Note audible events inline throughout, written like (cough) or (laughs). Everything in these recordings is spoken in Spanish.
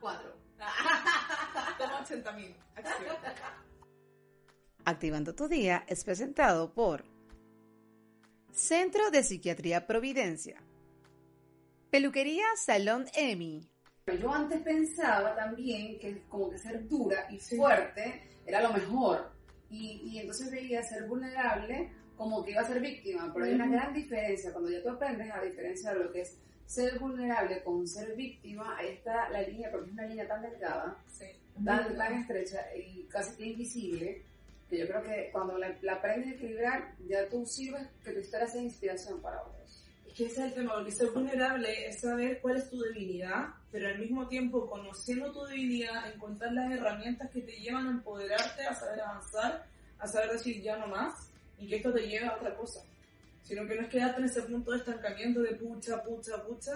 cuatro. (laughs) Toma 80 mil. Acción. Activando tu día es presentado por Centro de Psiquiatría Providencia, Peluquería Salón Emi, Yo antes pensaba también que como que ser dura y fuerte era lo mejor. Y, y entonces veía ser vulnerable como que iba a ser víctima. Pero hay una gran diferencia. Cuando ya tú aprendes a diferenciar lo que es ser vulnerable con ser víctima, ahí está la línea, porque es una línea tan delgada, Sí. tan, tan estrecha y casi que invisible, que yo creo que cuando la, la aprendes a equilibrar, ya tú sirves que tu historia sea inspiración para otros. Es que ese es el tema, porque ser vulnerable es saber cuál es tu debilidad, pero al mismo tiempo, conociendo tu debilidad, encontrar las herramientas que te llevan a empoderarte, a saber avanzar, a saber decir ya no más, y que esto te lleve a otra cosa. Sino que no es quedarte en ese punto de estancamiento de pucha, pucha, pucha.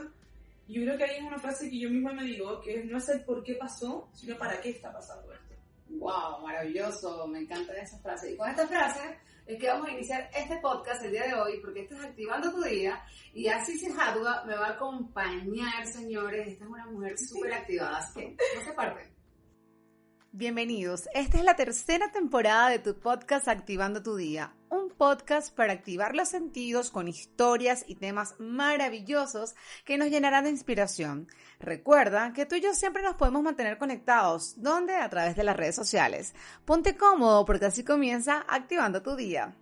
Y yo creo que ahí es una frase que yo misma me digo, que es no es el por qué pasó, sino para qué está pasando esto. Wow, maravilloso, me encantan esas frases. Y con esta frase es que vamos a iniciar este podcast el día de hoy, porque esto es Activando tu Día, y así se Hadua me va a acompañar, señores. Esta es una mujer súper activada, así que no se parte. Bienvenidos. Esta es la tercera temporada de tu podcast Activando tu Día, un podcast para activar los sentidos con historias y temas maravillosos que nos llenarán de inspiración. Recuerda que tú y yo siempre nos podemos mantener conectados, donde a través de las redes sociales. Ponte cómodo porque así comienza Activando tu Día.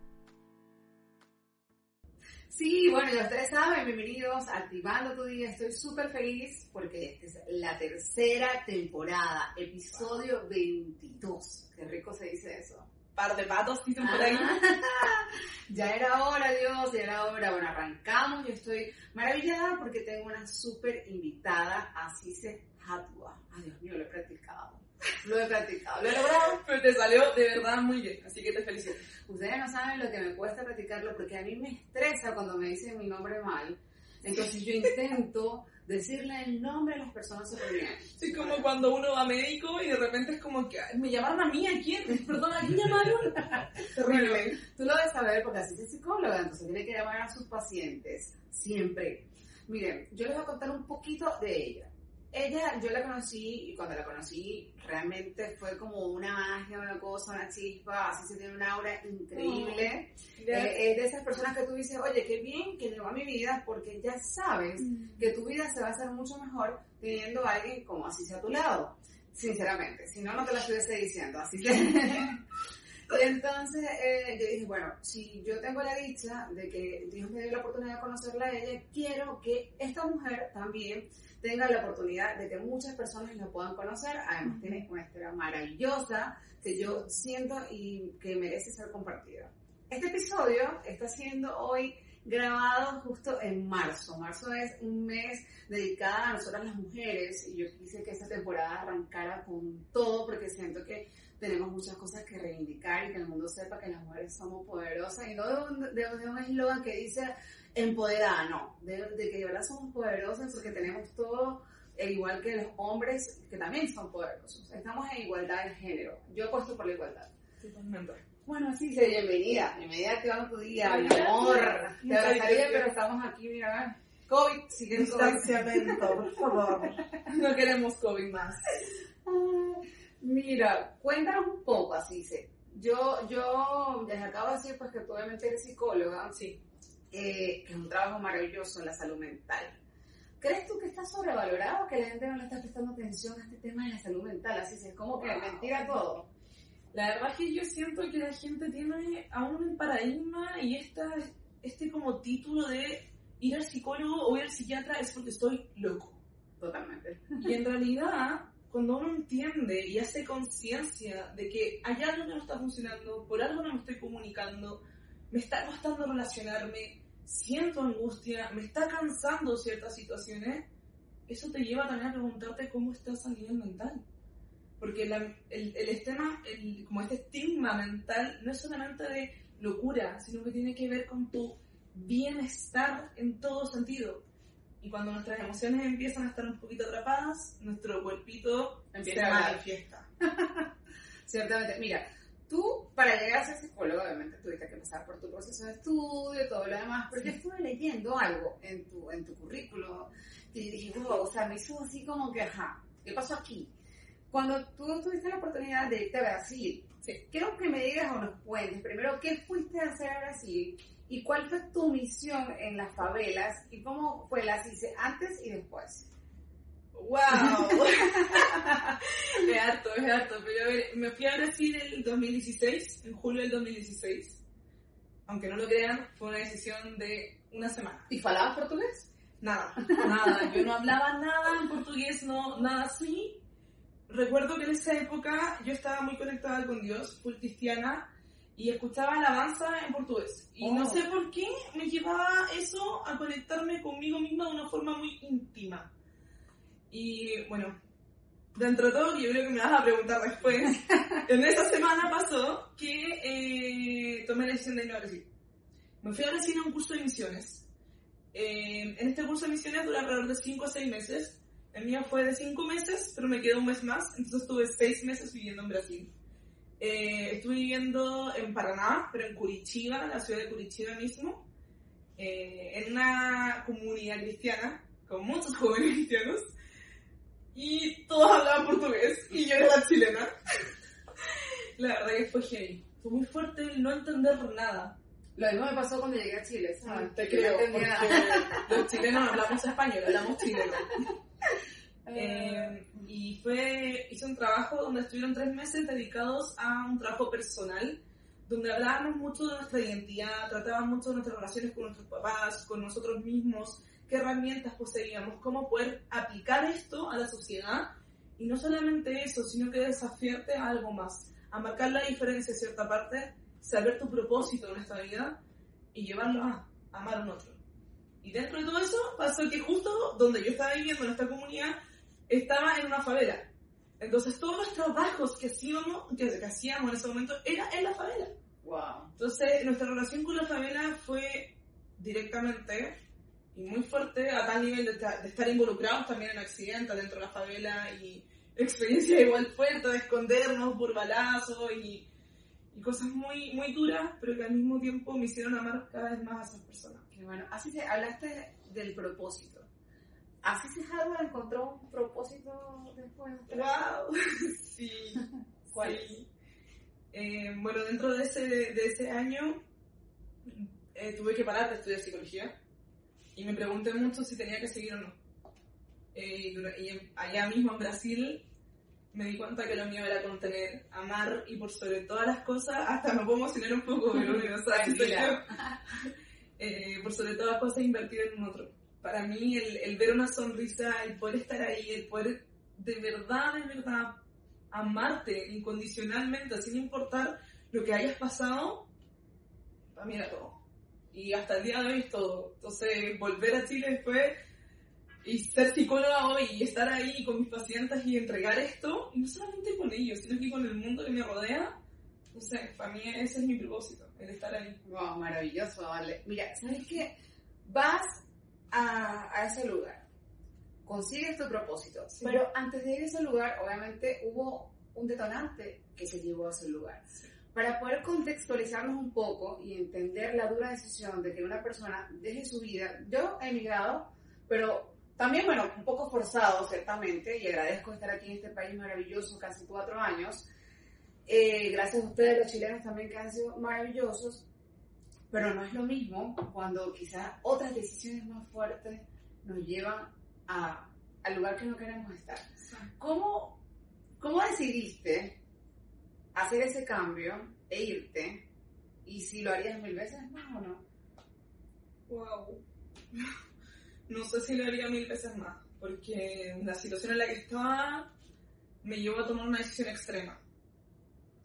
Sí, bueno, ya ustedes saben, bienvenidos a Activando tu Día. Estoy súper feliz porque esta es la tercera temporada, episodio 22. Qué rico se dice eso. Par de patos, dicen por ahí. (laughs) ya era hora, Dios, ya era hora. Bueno, arrancamos. Yo estoy maravillada porque tengo una súper invitada, así se Hatua. Ay, Dios mío, lo he practicado. Lo he practicado, lo he logrado. Pero te salió de verdad muy bien, así que te felicito. Ustedes no saben lo que me cuesta practicarlo porque a mí me estresa cuando me dicen mi nombre mal. Entonces yo intento decirle el nombre a las personas súper bien. Es como cuando uno va médico y de repente es como que "Ay, me llamaron a mí, ¿a quién? Perdón, ¿a quién llamaron? (laughs) Terrible. Tú lo debes saber porque así es psicóloga, entonces tiene que llamar a sus pacientes, siempre. Miren, yo les voy a contar un poquito de ella. Ella, yo la conocí y cuando la conocí realmente fue como una magia, una cosa, una chispa, así se tiene una aura increíble. Eh, es de esas personas que tú dices, oye, qué bien que llegó a mi vida porque ya sabes que tu vida se va a hacer mucho mejor teniendo a alguien como así sea a tu lado. Sinceramente, si no, no te lo estuviese diciendo, así que... (laughs) Entonces eh, yo dije, bueno, si yo tengo la dicha de que Dios me dio la oportunidad de conocerla a ella, quiero que esta mujer también tenga la oportunidad de que muchas personas la puedan conocer. Además tiene una historia maravillosa que yo siento y que merece ser compartida. Este episodio está siendo hoy grabado justo en marzo. Marzo es un mes dedicado a nosotras las mujeres y yo quise que esta temporada arrancara con todo porque siento que tenemos muchas cosas que reivindicar y que el mundo sepa que las mujeres somos poderosas y no de un, de, de un eslogan que dice empoderada, no, de, de, que de verdad somos poderosas porque tenemos todo e igual que los hombres que también son poderosos. Estamos en igualdad de género. Yo apuesto por la igualdad. Totalmente. Bueno, así se bienvenida. Bienvenida a Activando tu Día, mi amor. Te abrazaría, pero estamos aquí, mira. COVID, sigue. Distanciamiento, por favor. (laughs) No queremos COVID más. Mira, cuéntanos un poco, así se. Yo, yo les acabo de decir pues que tú obviamente eres psicóloga, Sí. eh, que es un trabajo maravilloso en la salud mental. ¿Crees tú que está sobrevalorado que la gente no le está prestando atención a este tema de la salud mental? Así es como que mentira todo. La verdad es que yo siento que la gente tiene aún el paradigma y esta, este como título de ir al psicólogo o ir al psiquiatra es porque estoy loco. Totalmente. Y en realidad, cuando uno entiende y hace conciencia de que hay algo que no está funcionando, por algo no me estoy comunicando, me está costando relacionarme, siento angustia, me está cansando ciertas situaciones, eso te lleva también a preguntarte cómo estás a nivel mental. Porque la, el, el, el, como este estigma mental no es solamente de locura, sino que tiene que ver con tu bienestar en todo sentido. Y cuando nuestras emociones empiezan a estar un poquito atrapadas, nuestro cuerpito Empieza se a manifiesta. (laughs) Ciertamente. Mira, tú para llegar a ser psicólogo, obviamente tuviste que pasar por tu proceso de estudio, todo lo demás, pero yo estuve leyendo algo en tu, en tu currículo y dije, wow, o sea, me hizo así como que, ajá, ¿qué pasó aquí? Cuando tú tuviste la oportunidad de irte a Brasil, quiero que me digas o nos cuentes primero qué fuiste a hacer a Brasil y cuál fue tu misión en las favelas y cómo fue la CICE antes y después. ¡Wow! (laughs) es harto, es harto. Pero a ver, me fui a Brasil en el 2016, en julio del 2016. Aunque no lo crean, fue una decisión de una semana. ¿Y falabas portugués? Nada, nada. Yo no hablaba nada en portugués, no, nada así. Recuerdo que en esa época yo estaba muy conectada con Dios, full cristiana, y escuchaba alabanza en portugués. Y no oh. sé por qué me llevaba eso a conectarme conmigo misma de una forma muy íntima. Y bueno, dentro de todo, yo creo que me vas a preguntar después, (laughs) en esa semana pasó que eh, tomé la decisión de ir a Brasil. Me fui a Brasil a un curso de misiones. Eh, en este curso de misiones dura alrededor de 5 a 6 meses. El mío fue de 5 meses, pero me quedó un mes más, entonces estuve 6 meses viviendo en Brasil. Eh, estuve viviendo en Paraná, pero en Curitiba, la ciudad de Curitiba mismo, en una comunidad cristiana, con muchos (laughs) jóvenes cristianos y todos hablaban portugués y yo era la chilena. la verdad que fue heavy. Fue muy fuerte el no entender nada. Lo mismo me pasó cuando llegué a Chile, ¿sabes? Ah, te creo, porque los chilenos hablamos español, hablamos chileno. (laughs) Eh, y fue, hice un trabajo donde estuvieron tres meses dedicados a un trabajo personal, donde hablábamos mucho de nuestra identidad, tratábamos mucho de nuestras relaciones con nuestros papás, con nosotros mismos, qué herramientas poseíamos, cómo poder aplicar esto a la sociedad y no solamente eso, sino que desafiarte a algo más, a marcar la diferencia en cierta parte, saber tu propósito en esta vida y llevarlo a amar a un otro. Y dentro de todo eso pasó que justo donde yo estaba viviendo en esta comunidad estaba en una favela. Entonces todos los trabajos que hacíamos, que, hacíamos en ese momento era en la favela. Wow. Entonces nuestra relación con la favela fue directamente y muy fuerte a tal nivel de, estar involucrados también en accidentes dentro de la favela y experiencia igual fuerte de escondernos por balazos y, y, cosas muy, muy duras, pero que al mismo tiempo me hicieron amar cada vez más a esas personas. Bueno, así se hablaste del propósito. ¿Así se Hardware encontró un propósito después? ¡Wow! (laughs) sí. ¿Cuál? Eh, bueno, dentro de ese, de ese año eh, tuve que parar de estudiar psicología y me pregunté mucho si tenía que seguir o no. Eh, y allá mismo en Brasil me di cuenta que lo mío era contener, amar y por sobre todas las cosas, hasta me puedo emocionar un poco, pero o sea, (laughs) eh, por sobre todas cosas invertir en un otro. Para mí el, el ver una sonrisa, el poder estar ahí, el poder de verdad, de verdad amarte incondicionalmente, sin importar lo que hayas pasado, para mí era todo y hasta el día de hoy es todo. Entonces, volver a Chile después y ser psicóloga hoy y estar ahí con mis pacientes y entregar esto, no solamente con ellos, sino que con el mundo que me rodea, no sé, para mí ese es mi propósito, el estar ahí. Wow, maravilloso, vale. Mira, ¿sabes qué? Vas a, a ese lugar, consigues tu propósito, pero antes de ir a ese lugar, obviamente hubo un detonante que se llevó a ese lugar. Para poder contextualizarnos un poco y entender la dura decisión de que una persona deje su vida, yo he emigrado, pero también, bueno, un poco forzado, ciertamente, y agradezco estar aquí en este país maravilloso, casi cuatro años. Eh, gracias a ustedes, los chilenos también, que han sido maravillosos, pero no es lo mismo cuando quizás otras decisiones más fuertes nos llevan a, al lugar que no queremos estar. ¿Cómo, cómo decidiste hacer ese cambio e irte, y si lo harías mil veces más o no. Wow. (laughs) No sé si lo haría mil veces más, porque la situación en la que estaba me llevó a tomar una decisión extrema.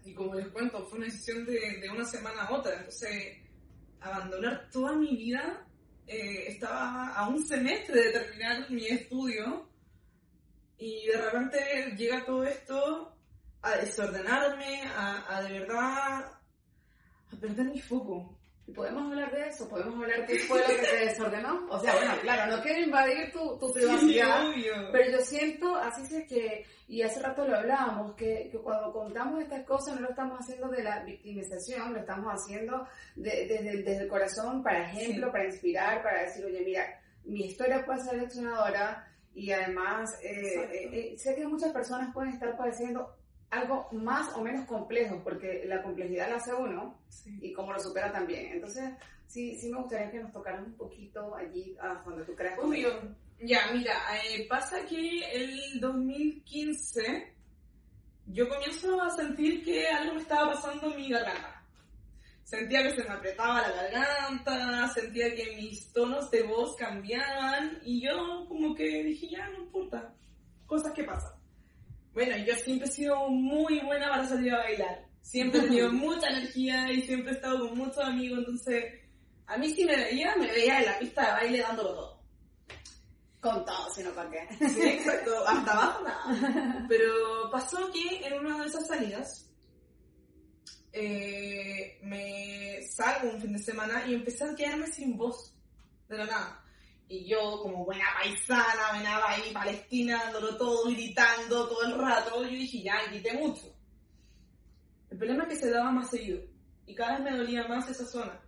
Y como les cuento, fue una decisión de, de una semana a otra. Entonces, abandonar toda mi vida, eh, estaba a un semestre de terminar mi estudio y de repente llega todo esto a desordenarme, a, a de verdad a perder mi foco. ¿Podemos hablar de eso? ¿Podemos hablar de qué fue lo que te desordenó? O sea, bueno, claro, no quiero invadir tu, tu privacidad, pero yo siento, así sé que, y hace rato lo hablábamos, que, que, cuando contamos estas cosas no lo estamos haciendo de la victimización, lo estamos haciendo desde, desde el corazón, para ejemplo, para inspirar, para decir, oye, mira, mi historia puede ser leccionadora, y además eh, eh, eh, sé que muchas personas pueden estar padeciendo algo más o menos complejo, porque la complejidad la hace uno Sí. y cómo lo supera también. Entonces, sí, sí me gustaría que nos tocaran un poquito allí a donde tú creas. Obvio. Ya, mira, eh, pasa que el 2015 yo comienzo a sentir que algo me estaba pasando en mi garganta. Sentía que se me apretaba la garganta, sentía que mis tonos de voz cambiaban y yo como que dije, ya, no importa, cosas que pasan. Bueno, yo siempre he sido muy buena para salir a bailar. Siempre he (laughs) tenido mucha energía y siempre he estado con muchos amigos, entonces a mí si me veía, me veía en la pista de baile dándolo todo. Con todo, sino para qué. Sí, exacto, (laughs) hasta abajo nada. Pero pasó que en una de esas salidas eh, me salgo un fin de semana y empecé a quedarme sin voz, de la nada. Y yo, como buena paisana, venaba ahí palestina, dándolo todo, gritando todo el rato, yo dije, ya, grité mucho. El problema es que se daba más seguido y cada vez me dolía más esa zona.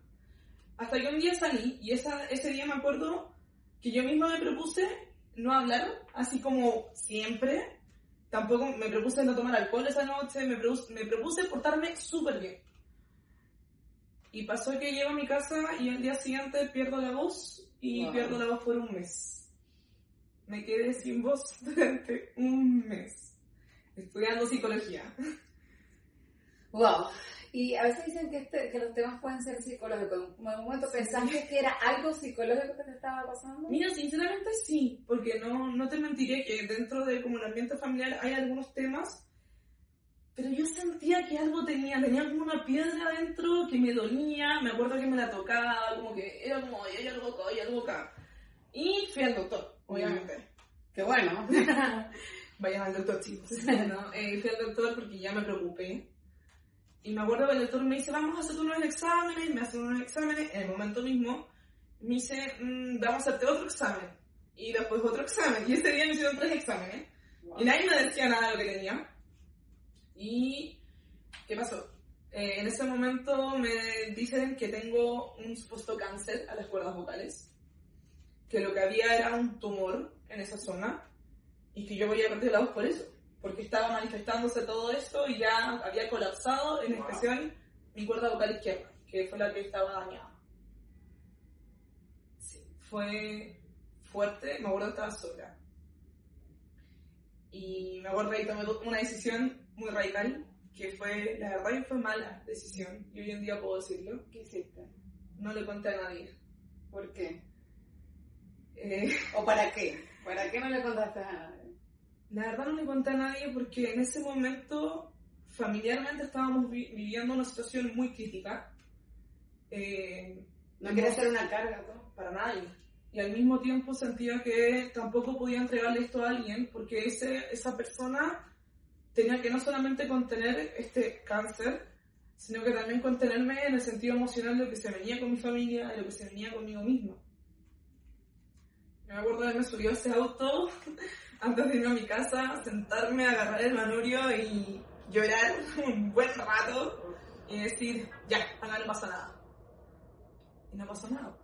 Hasta que un día salí y esa, ese día me acuerdo que yo misma me propuse no hablar, así como siempre. Tampoco me propuse no tomar alcohol esa noche, me propuse, me propuse portarme súper bien. Y pasó que llego a mi casa y al día siguiente pierdo la voz y Wow. pierdo la voz por un mes. Me quedé sin voz (laughs) durante un mes, estudiando psicología. Wow. Y a veces dicen que, este, que los temas pueden ser psicológicos. ¿En algún momento pensaste que era algo psicológico que te estaba pasando? Mira, sinceramente sí, porque no, no te mentiré que dentro de como el ambiente familiar hay algunos temas, pero yo sentía que algo tenía, tenía como una piedra adentro que me dolía, me acuerdo que me la tocaba, como que era como, "Ay, hay algo acá, hay algo acá. Y fui al doctor, obviamente. Qué bueno. (laughs) Vayan al doctor, chicos. (laughs) ¿no? Eh, fui al doctor porque ya me preocupé. Y me acuerdo que el doctor me dice, vamos a hacer unos exámenes, me hacen unos exámenes, en el momento mismo me dice, "Mm, vamos a hacerte otro examen. Y después otro examen. Y ese día me hicieron tres exámenes. Y nadie me decía nada de lo que tenía. ¿Y qué pasó? Eh, en ese momento me dicen que tengo un supuesto cáncer a las cuerdas vocales, que lo que había era un tumor en esa zona y que yo había perdido la voz por eso, porque estaba manifestándose todo esto y ya había colapsado, en Wow. especial mi cuerda vocal izquierda, que fue la que estaba dañada. Sí, fue fuerte, me acuerdo que estaba sola. Y me acuerdo que tomé una decisión muy radical, que fue, la verdad que fue mala decisión, y hoy en día puedo decirlo, ¿Qué hiciste? no le conté a nadie. ¿Por qué? Eh, (laughs) ¿O para qué? ¿Para qué no le contaste a nadie? la verdad no le conté a nadie porque en ese momento familiarmente estábamos vi- viviendo una situación muy crítica. Eh, ¿No quieres hacer una carga, tú? para nadie. Y al mismo tiempo sentía que tampoco podía entregarle esto a alguien porque ese, esa persona tenía que no solamente contener este cáncer, sino que también contenerme en el sentido emocional de lo que se venía con mi familia, de lo que se venía conmigo misma. Me acuerdo de haberme subido a ese auto (laughs) antes de irme a mi casa, sentarme, agarrar el manurio y llorar (laughs) un buen rato y decir, ya, acá no pasa nada. Y no pasó nada.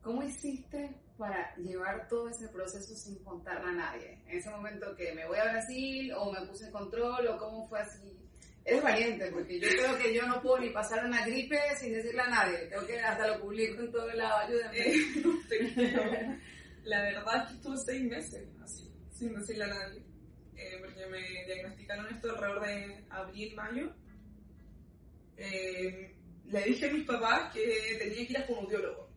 ¿Cómo hiciste para llevar todo ese proceso sin contarle a nadie? En ese momento que me voy a Brasil o me puse en control o cómo fue así. Eres valiente porque yo creo que yo no puedo ni pasar una gripe sin decirle a nadie. Tengo que hasta lo publico en todo lado. Ayúdenme. Eh, (laughs) creo. La verdad es que estuve seis meses así, sin decirle a nadie. Eh, porque me diagnosticaron esto alrededor de abril, mayo. Eh, le dije a mis papás que tenía que ir a fonoaudiólogo.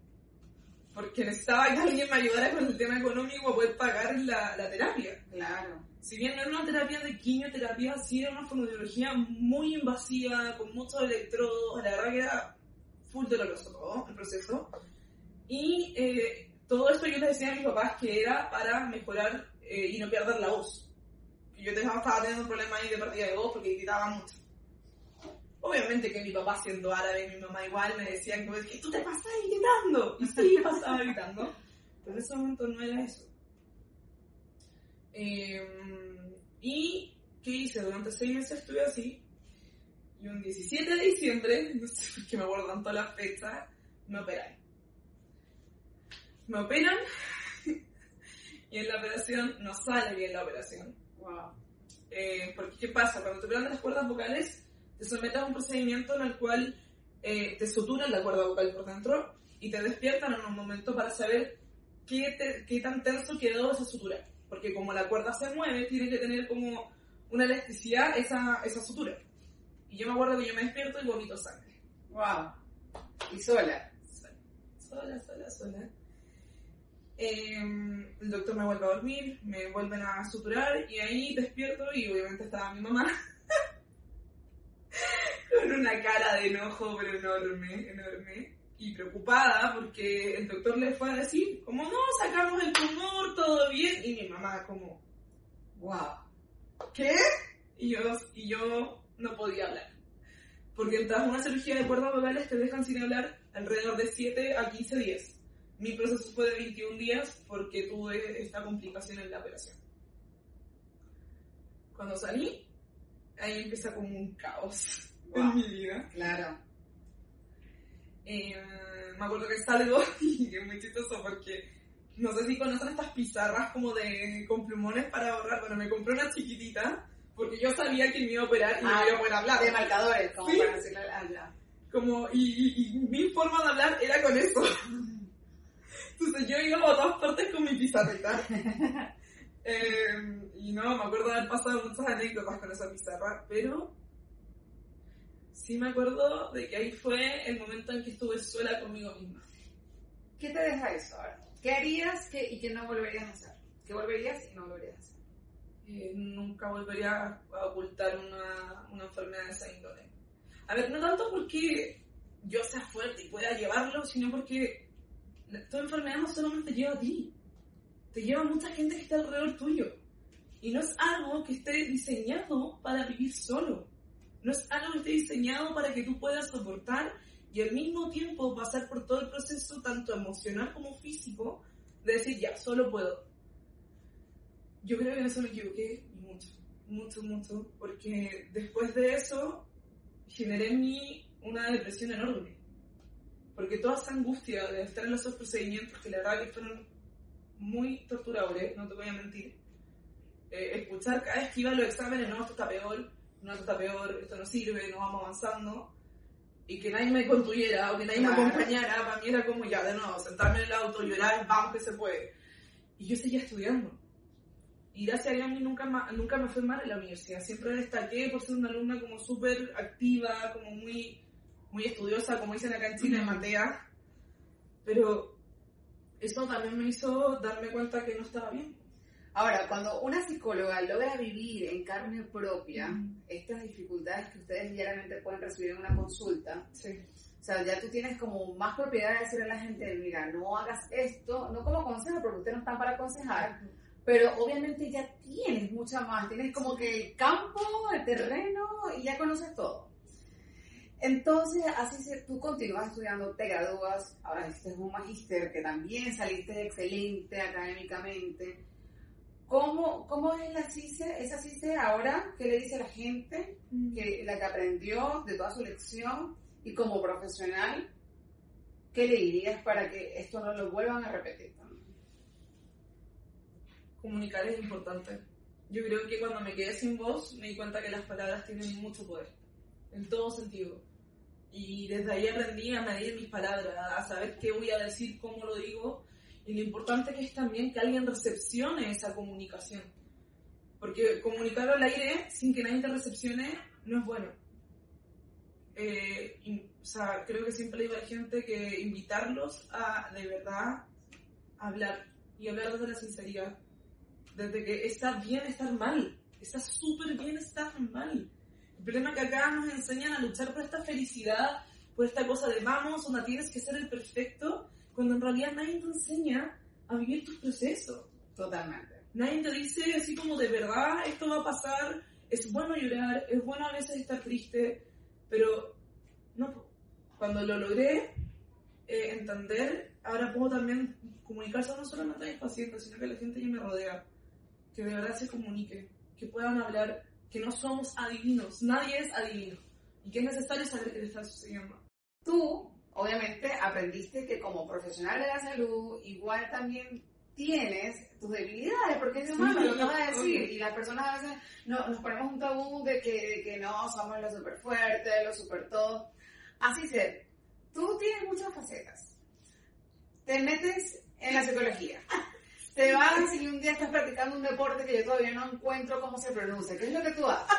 Porque necesitaba que alguien me ayudara con el tema económico para poder pagar la, la terapia. Claro. Si bien no era una terapia de quimioterapia, sí era una fonoaudiología muy invasiva, con muchos electrodos, la verdad que era full doloroso todo el proceso. Y eh, todo esto yo les decía a mis papás que era para mejorar eh, y no perder la voz. Yo estaba estaba teniendo un problema ahí de pérdida de voz porque gritaba mucho. Obviamente que mi papá siendo árabe y mi mamá igual me decían como, que tú te pasas gritando. Y sí, (laughs) pasaba gritando. Pero en ese momento no era eso. Eh, ¿Y qué hice? Durante seis meses estuve así. Y un 17 de diciembre, (laughs) no sé por qué me acuerdo tanto la fecha, me operan. Me operan. y (laughs) y en la operación no sale bien la operación. Wow. Eh, porque, ¿qué pasa? Cuando te operan las cuerdas vocales, te sometes a un procedimiento en el cual eh, te suturan la cuerda vocal por dentro y te despiertan en un momento para saber qué, te- qué tan tenso quedó esa sutura. Porque como la cuerda se mueve, tiene que tener como una elasticidad esa, esa sutura. Y yo me acuerdo que yo me despierto y vomito sangre. Wow. Y sola. Sola, sola, sola. Eh, el doctor me vuelve a dormir, me vuelven a suturar y ahí despierto y obviamente estaba mi mamá (laughs) con una cara de enojo pero enorme, enorme y preocupada porque el doctor le fue a decir como no, sacamos el tumor, todo bien y mi mamá como Wow. ¿qué? Y yo, y yo no podía hablar. Porque tras una cirugía de cuerdas vocales te dejan sin hablar alrededor de 7 a 15 días. Mi proceso fue de 21 días porque tuve esta complicación en la operación. Cuando salí, ahí empieza como un caos Wow. en mi vida. Claro. Eh, me acuerdo que salgo (laughs) y es muy chistoso porque no sé si conocen estas pizarras como de con plumones para borrar. Bueno, me compré una chiquitita porque yo sabía que me iba a operar y Ah, me iba a poder hablar. De marcadores, como Sí. para decirle ah, ya. Como, y, y- y mi forma de hablar era con eso. Entonces yo iba a todas partes con mi pizarrita. (laughs) Eh, y no, me acuerdo de haber pasado muchas anécdotas con esa pizarra, pero sí me acuerdo de que ahí fue el momento en que estuve sola conmigo misma. ¿Qué te deja eso ahora? ¿Qué harías que, y qué no volverías a hacer? ¿Qué volverías y no volverías a hacer? Eh, nunca volvería a ocultar una, una enfermedad de esa índole. A ver, no tanto porque yo sea fuerte y pueda llevarlo, sino porque tu enfermedad no solamente te lleva a ti, te lleva a mucha gente que está alrededor tuyo. Y no es algo que esté diseñado para vivir solo. No es algo que esté diseñado para que tú puedas soportar y al mismo tiempo pasar por todo el proceso, tanto emocional como físico, de decir, ya, solo puedo. Yo creo que en eso me equivoqué mucho, mucho, mucho, porque después de eso generé en mí una depresión enorme. Porque toda esa angustia de estar en esos procedimientos, que la verdad que fueron muy torturadores, no te voy a mentir, eh, escuchar cada vez que iba a los exámenes, no, esto está peor, no, esto está peor, esto no sirve, no vamos avanzando, y que nadie me contuviera o que nadie Claro. me acompañara, para mí era como ya, de nuevo, sentarme en el auto, llorar, vamos que se puede. Y yo seguía estudiando. Y gracias a Dios a mí nunca, nunca me fue mal en la universidad. Siempre destaqué por ser una alumna como súper activa, como muy, muy estudiosa, como dicen acá en Chile, Ujú. matea. Pero eso también me hizo darme cuenta que no estaba bien. Ahora, cuando una psicóloga logra vivir en carne propia Mm. estas dificultades que ustedes diariamente pueden recibir en una consulta, Sí. o sea, ya tú tienes como más propiedad de decirle a la gente, mira, no hagas esto, no como consejo, porque ustedes no están para aconsejar, pero obviamente ya tienes mucha más, tienes como que el campo, el terreno y ya conoces todo. Entonces, así se, tú continúas estudiando, te gradúas, ahora hiciste un magíster que también saliste excelente académicamente. ¿Cómo, ¿Cómo es la CICE, esa CICE ahora? ¿Qué le dice a la gente? Que, la que aprendió de toda su lección y como profesional, ¿qué le dirías para que esto no lo vuelvan a repetir? comunicar es importante. Yo creo que cuando me quedé sin voz me di cuenta que las palabras tienen mucho poder, en todo sentido. Y desde ahí aprendí a medir mis palabras, a saber qué voy a decir, cómo lo digo, y lo importante que es también que alguien recepcione esa comunicación. Porque comunicar al aire sin que nadie te recepcione no es bueno. Eh, y, o sea, creo que siempre digo a la gente que invitarlos a de verdad hablar y hablar desde la sinceridad desde que está bien estar mal, está súper bien estar mal. El problema es que acá nos enseñan a luchar por esta felicidad, por esta cosa de vamos, donde tienes que ser el perfecto, cuando en realidad nadie te enseña a vivir tus procesos. Totalmente. Nadie te dice así como de verdad esto va a pasar, es bueno llorar, es bueno a veces estar triste, pero no, cuando lo logré eh, entender, ahora puedo también comunicarse no solamente a mis pacientes, sino que a la gente que me rodea, que de verdad se comunique, que puedan hablar, que no somos adivinos, nadie es adivino, y que es necesario saber qué le está sucediendo. Tú, obviamente, aprendiste que como profesional de la salud, igual también tienes tus debilidades, porque es humano, lo acabas de (laughs) decir, y las personas a veces no, nos ponemos un tabú de que, de que no, somos los super fuertes, los super todo. Así se, tú tienes muchas facetas. Te metes en la psicología. (laughs) Te vas y un día estás practicando un deporte que yo todavía no encuentro cómo se pronuncia. ¿Qué es lo que tú haces?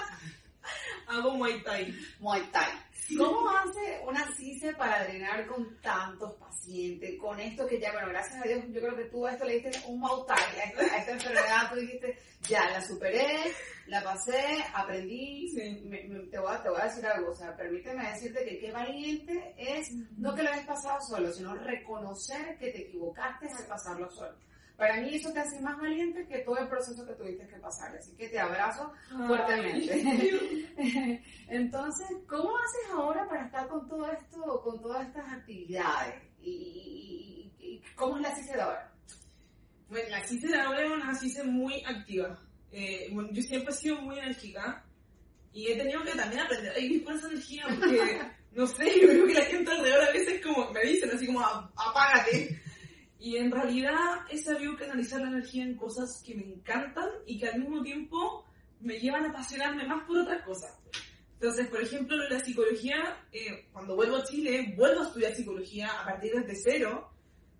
(laughs) Hago Muay Thai. Muay Thai. ¿Cómo hace una CICE para drenar con tantos pacientes? Con esto que ya, bueno, gracias a Dios, yo creo que tú a esto le diste un Muay Thai, a esta, a esta enfermedad tú dijiste, ya, la superé, la pasé, aprendí, Sí. me- me- te, voy a, te voy a decir algo, o sea, permíteme decirte que qué valiente es no que lo hayas pasado solo, sino reconocer que te equivocaste al pasarlo solo. Para mí eso te hace más valiente que todo el proceso que tuviste que pasar, así que te abrazo fuertemente. (laughs) Entonces, ¿cómo haces ahora para estar con todo esto, con todas estas actividades? ¿Y, y- y cómo es la CICE de ahora? Bueno, la CICE de ahora es una CICE muy activa. Eh, bueno, yo siempre he sido muy enérgica y he tenido que también aprender a vivir con esa energía porque, (laughs) no sé, yo creo que la gente alrededor a veces como me dicen así como "A- apágate. Y en realidad he sabido canalizar la energía en cosas que me encantan y que al mismo tiempo me llevan a apasionarme más por otras cosas. Entonces, por ejemplo, la psicología, eh, cuando vuelvo a Chile, vuelvo a estudiar psicología a partir desde cero.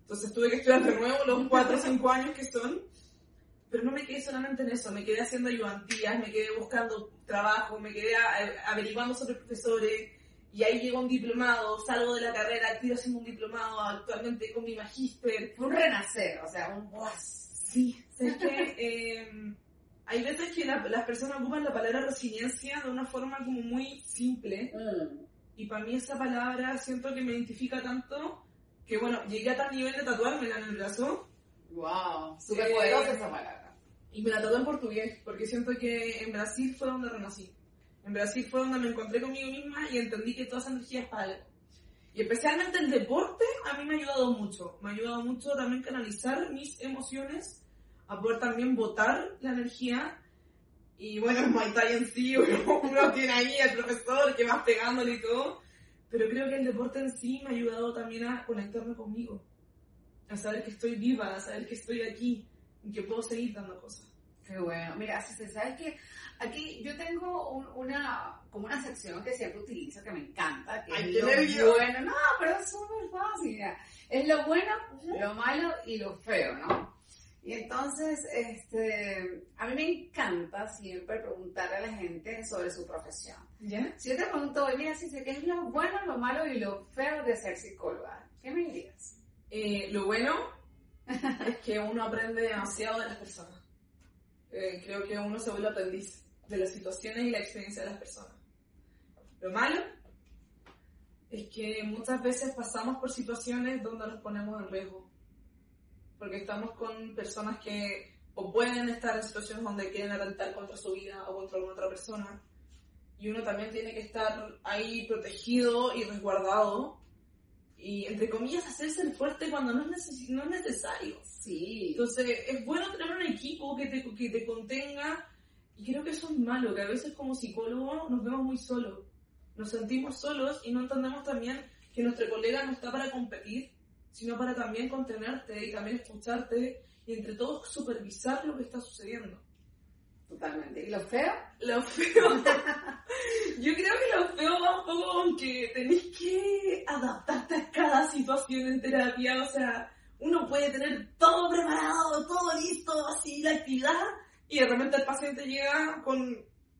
Entonces tuve que estudiar de nuevo los 4 o 5 años que son. Pero no me quedé solamente en eso, me quedé haciendo ayudantías, me quedé buscando trabajo, me quedé averiguando sobre profesores. Y ahí llegó un diplomado, salgo de la carrera, tiro haciendo un diplomado actualmente con mi magíster. Un renacer, o sea, un... Sí, es que eh, hay veces que la- las personas ocupan la palabra resiliencia de una forma como muy simple Mm. y para mí esa palabra siento que me identifica tanto que bueno, llegué a tal nivel de tatuármela en el brazo Wow, súper Eh, poderosa esa palabra. y me la tatué en portugués porque siento que en Brasil fue donde renací. En Brasil fue donde me encontré conmigo misma y entendí que toda esa energía es para algo. Y especialmente el deporte a mí me ha ayudado mucho. Me ha ayudado mucho también canalizar mis emociones, a poder también botar la energía. Y bueno, el Muay Thai en sí, uno, (laughs) uno tiene ahí al profesor que vas pegándole y todo. Pero creo que el deporte en sí me ha ayudado también a conectarme conmigo. A saber que estoy viva, a saber que estoy aquí y que puedo seguir dando cosas. Qué bueno. Mira, si se sabe que aquí yo tengo un- una, como una sección que siempre utilizo, que me encanta, que Ay, es lo nervio. bueno. No, pero es súper fácil. mira. Es lo bueno, lo malo y lo feo, ¿no? Y entonces, este, a mí me encanta siempre preguntarle a la gente sobre su profesión. ¿Ya? Si yo te pregunto, hoy, mira, si sé qué es lo bueno, lo malo y lo feo de ser psicóloga, ¿qué me dirías? Eh, lo bueno es que uno aprende demasiado de las personas. Eh, creo que uno se vuelve aprendiz de las situaciones y la experiencia de las personas. Lo malo es que muchas veces pasamos por situaciones donde nos ponemos en riesgo. Porque estamos con personas que o pueden estar en situaciones donde quieren atentar contra su vida o contra alguna otra persona. Y uno también tiene que estar ahí protegido y resguardado y entre comillas hacerse el fuerte cuando no es, neces- no es necesario. Sí. Entonces es bueno tener un equipo que te, que te contenga y creo que eso es malo, que a veces como psicólogos nos vemos muy solos, nos sentimos solos y no entendemos también que nuestro colega no está para competir, sino para también contenerte y también escucharte y entre todos supervisar lo que está sucediendo. Totalmente. ¿Y lo feo? Lo feo. (laughs) Yo creo que lo feo va un poco con que tenés que adaptarte a situación en terapia. O sea, uno puede tener todo preparado, todo listo, así la actividad, y de repente el paciente llega con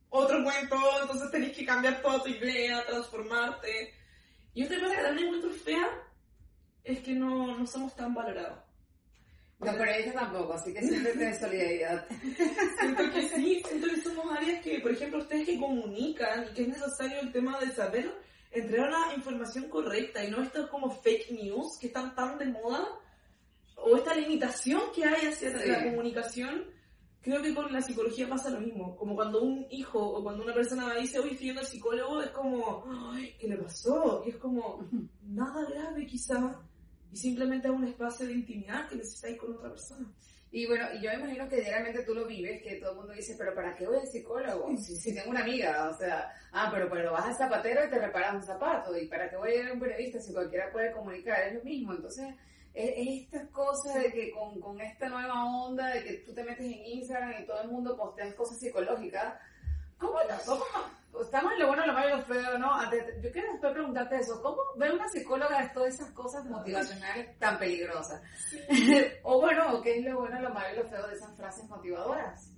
otro cuento, entonces tenés que cambiar toda tu idea, transformarte. Y otra cosa que también encuentro fea es que no, no somos tan valorados. No, pero ella tampoco, así que siempre tenés (laughs) solidaridad. Siento que sí, siento que somos áreas que, por ejemplo, ustedes que comunican y que es necesario el tema de saber entregar la información correcta y no estos como fake news que están tan de moda o esta limitación que hay hacia Sí. la comunicación. Creo que con la psicología pasa lo mismo. Como cuando un hijo o cuando una persona me dice, oye, estoy yendo al psicólogo, es como, ay, ¿qué le pasó? Y es como, nada grave quizá. Y simplemente es un espacio de intimidad que necesitáis con otra persona. Y bueno, y yo me imagino que diariamente tú lo vives, que todo el mundo dice, pero ¿para qué voy al psicólogo? Si, si tengo una amiga, o sea, ah, pero, pero vas al zapatero y te reparas un zapato, y ¿para qué voy a ir a un periodista si cualquiera puede comunicar? Es lo mismo, entonces es, es esta cosa de que con, con esta nueva onda de que tú te metes en Instagram y todo el mundo postea cosas psicológicas. ¿Cómo, cómo estamos en lo bueno, lo malo y lo feo, ¿no? Antes- Yo quiero después preguntarte eso. ¿Cómo ve una psicóloga de todas esas cosas motivacionales tan peligrosas? (laughs) o bueno, ¿qué es lo bueno, lo malo y lo feo de esas frases motivadoras?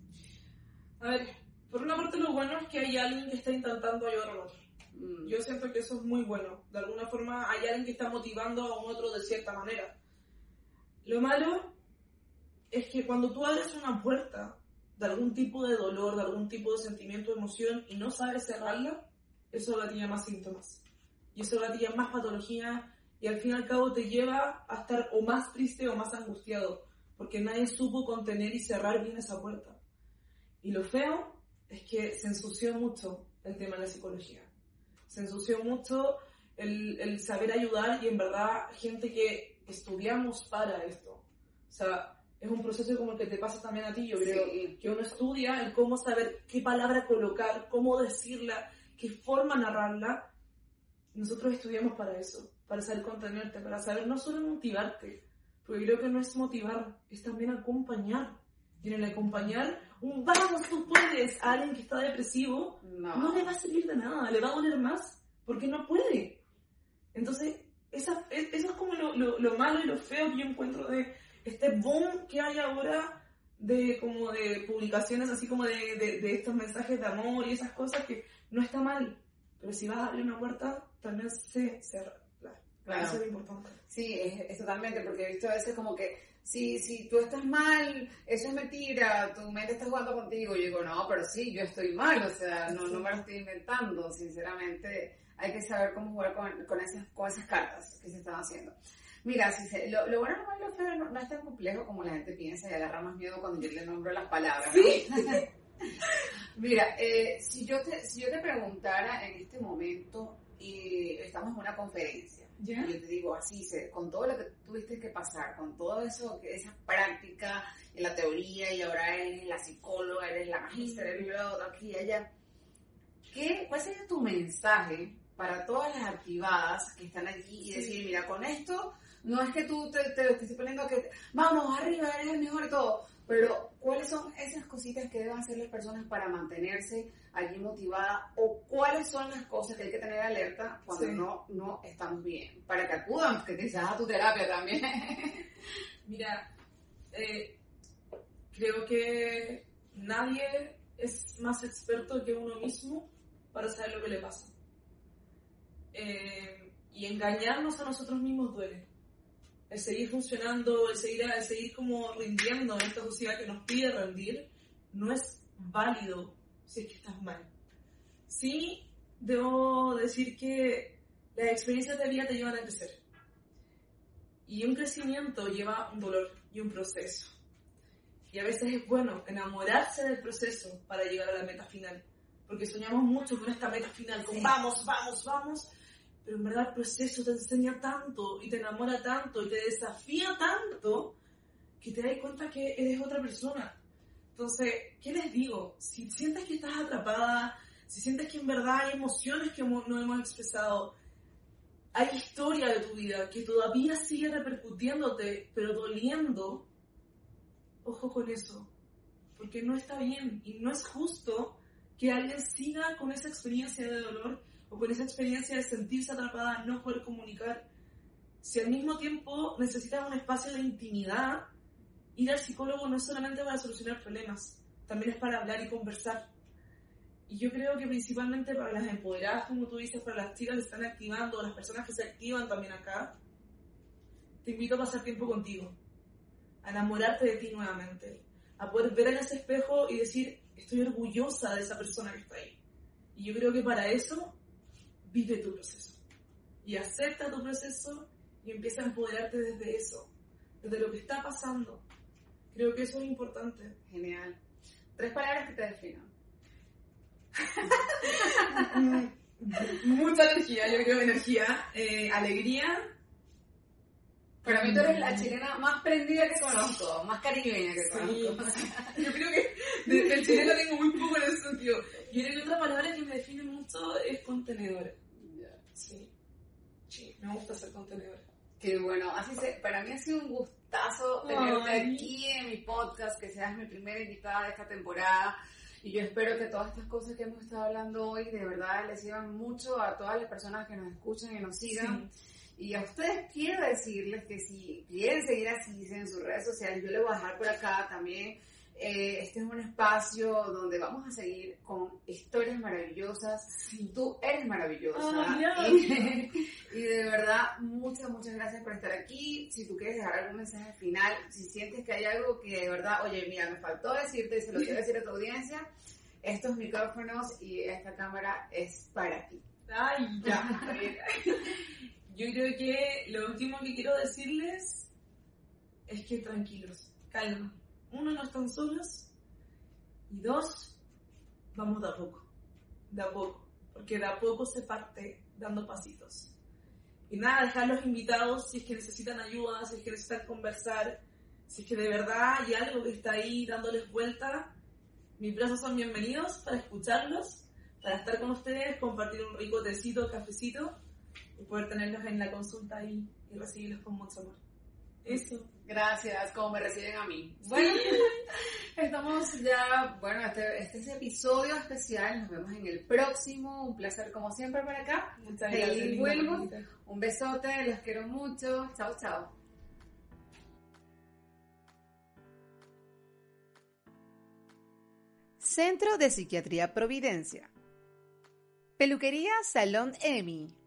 A ver, por una parte lo bueno es que hay alguien que está intentando ayudar al otro. Mm, Yo siento que eso es muy bueno. De alguna forma hay alguien que está motivando a un otro de cierta manera. Lo malo es que cuando tú abres una puerta de algún tipo de dolor, de algún tipo de sentimiento, emoción y no sabes cerrarla, eso gatilla más síntomas. Y eso gatilla más patología y al fin y al cabo te lleva a estar o más triste o más angustiado porque nadie supo contener y cerrar bien esa puerta. Y lo feo es que se ensució mucho el tema de la psicología. Se ensució mucho el, el saber ayudar y en verdad gente que estudiamos para esto. O sea, es un proceso como el que te pasa también a ti, yo creo, Sí. que uno estudia el cómo saber qué palabra colocar, cómo decirla, qué forma narrarla. Nosotros estudiamos para eso, para saber contenerte, para saber no solo motivarte, porque creo que no es motivar, es también acompañar. Y en el acompañar, un vamos, tú puedes, a alguien que está depresivo, No. no le va a servir de nada, le va a doler más, porque no puede. Entonces, esa, e- eso es como lo, lo- lo malo y lo feo que yo encuentro de este boom que hay ahora de como de publicaciones así como de, de, de estos mensajes de amor y esas cosas que no está mal, pero si vas a abrir una puerta, también sé cerrarla. Claro. Eso es importante. Sí, es, es totalmente, porque he visto a veces como que si, si tú estás mal, eso es mentira, tu mente está jugando contigo. Yo digo, no, pero sí, yo estoy mal, o sea, no, no me lo estoy inventando, sinceramente. Hay que saber cómo jugar con, con, esas, con esas cartas que se están haciendo. Mira, si se, lo, lo bueno, lo malo lo feo no, no es tan complejo como la gente piensa y agarra más miedo cuando yo le nombro las palabras. (laughs) Mira, eh, si, yo te, si yo te preguntara en este momento, y estamos en una conferencia, ¿Ya? y yo te digo así, se- con todo lo que tuviste que pasar, con todo eso, esa práctica en la teoría y ahora eres la psicóloga, eres la magíster, eres lo otro, aquí y allá, ¿qué, ¿cuál sería tu mensaje para todas las activadas que están allí y decir, mira, con esto no es que tú te, te lo estés poniendo que vamos arriba, eres el mejor y todo, pero ¿cuáles son esas cositas que deben hacer las personas para mantenerse allí motivadas o cuáles son las cosas que hay que tener alerta cuando Sí. no, no estamos bien? Para que acudan, que quizás a tu terapia también. (laughs) Mira, eh, creo que nadie es más experto que uno mismo para saber lo que le pasa. Eh, y engañarnos a nosotros mismos duele. El seguir funcionando, el seguir, el seguir como rindiendo en esta sociedad que nos pide rendir, no es válido si es que estás mal. Sí, debo decir que las experiencias de vida te llevan a crecer. Y un crecimiento lleva un dolor y un proceso. Y a veces es bueno enamorarse del proceso para llegar a la meta final. Porque soñamos mucho con esta meta final, con Sí. vamos, vamos, vamos. Pero en verdad el proceso te enseña tanto y te enamora tanto y te desafía tanto que te das cuenta que eres otra persona. Entonces, ¿qué les digo? Si sientes que estás atrapada, si sientes que en verdad hay emociones que no hemos expresado, hay historia de tu vida que todavía sigue repercutiéndote, pero doliendo, ojo con eso, porque no está bien y no es justo que alguien siga con esa experiencia de dolor o con esa experiencia de sentirse atrapada, no poder comunicar. Si al mismo tiempo necesitas un espacio de intimidad, ir al psicólogo no es solamente para solucionar problemas, también es para hablar y conversar. Y yo creo que principalmente para las empoderadas, como tú dices, para las chicas que están activando, las personas que se activan también acá, te invito a pasar tiempo contigo, a enamorarte de ti nuevamente, a poder ver en ese espejo y decir, estoy orgullosa de esa persona que está ahí. Y yo creo que para eso, vive tu proceso. Y acepta tu proceso y empieza a empoderarte desde eso, desde lo que está pasando. Creo que eso es importante. Genial. Tres palabras que te definan. (laughs) Mucha energía, yo creo energía, eh, alegría. Para mí tú eres la chilena más prendida que conozco, más caribeña que Sí, conozco. yo creo que del chileno tengo muy poco en ese sentido. Yo creo que otra palabra que me define mucho es contenedora. Sí, sí, me gusta ser contenedora. Que bueno, así se, para mí ha sido un gustazo tenerte aquí en mi podcast, que seas mi primera invitada de esta temporada. Y yo espero que todas estas cosas que hemos estado hablando hoy de verdad les sirvan mucho a todas las personas que nos escuchan y nos sigan. Y a ustedes quiero decirles que si quieren seguir así en sus redes sociales, yo les voy a dejar por acá también eh, este es un espacio donde vamos a seguir con historias maravillosas. Tú eres maravillosa. (laughs) y, de verdad, muchas, muchas gracias por estar aquí. Si tú quieres dejar algún mensaje final, si sientes que hay algo que de verdad, oye, mira, me faltó decirte y se lo quiero decir a tu audiencia, estos micrófonos y esta cámara es para ti. Ay, ya. (laughs) Yo creo que lo último que quiero decirles es que tranquilos, calma uno, no están solos. Y dos, vamos de a poco. De a poco. Porque de a poco se parte dando pasitos. Y nada, dejarlos invitados si es que necesitan ayuda, si es que necesitan conversar, si es que de verdad hay algo que está ahí dándoles vuelta. Mis brazos son bienvenidos para escucharlos, para estar con ustedes, compartir un rico tecito, cafecito y poder tenerlos en la consulta ahí y recibirlos con mucho amor. Eso. Gracias, como me reciben a mí. Bueno, (laughs) estamos ya, bueno, este, este, es episodio especial, nos vemos en el próximo, un placer como siempre por acá. Muchas gracias. vuelvo, un besote, los quiero mucho, chao, chao. Centro de Psiquiatría Providencia. Peluquería Salón Emi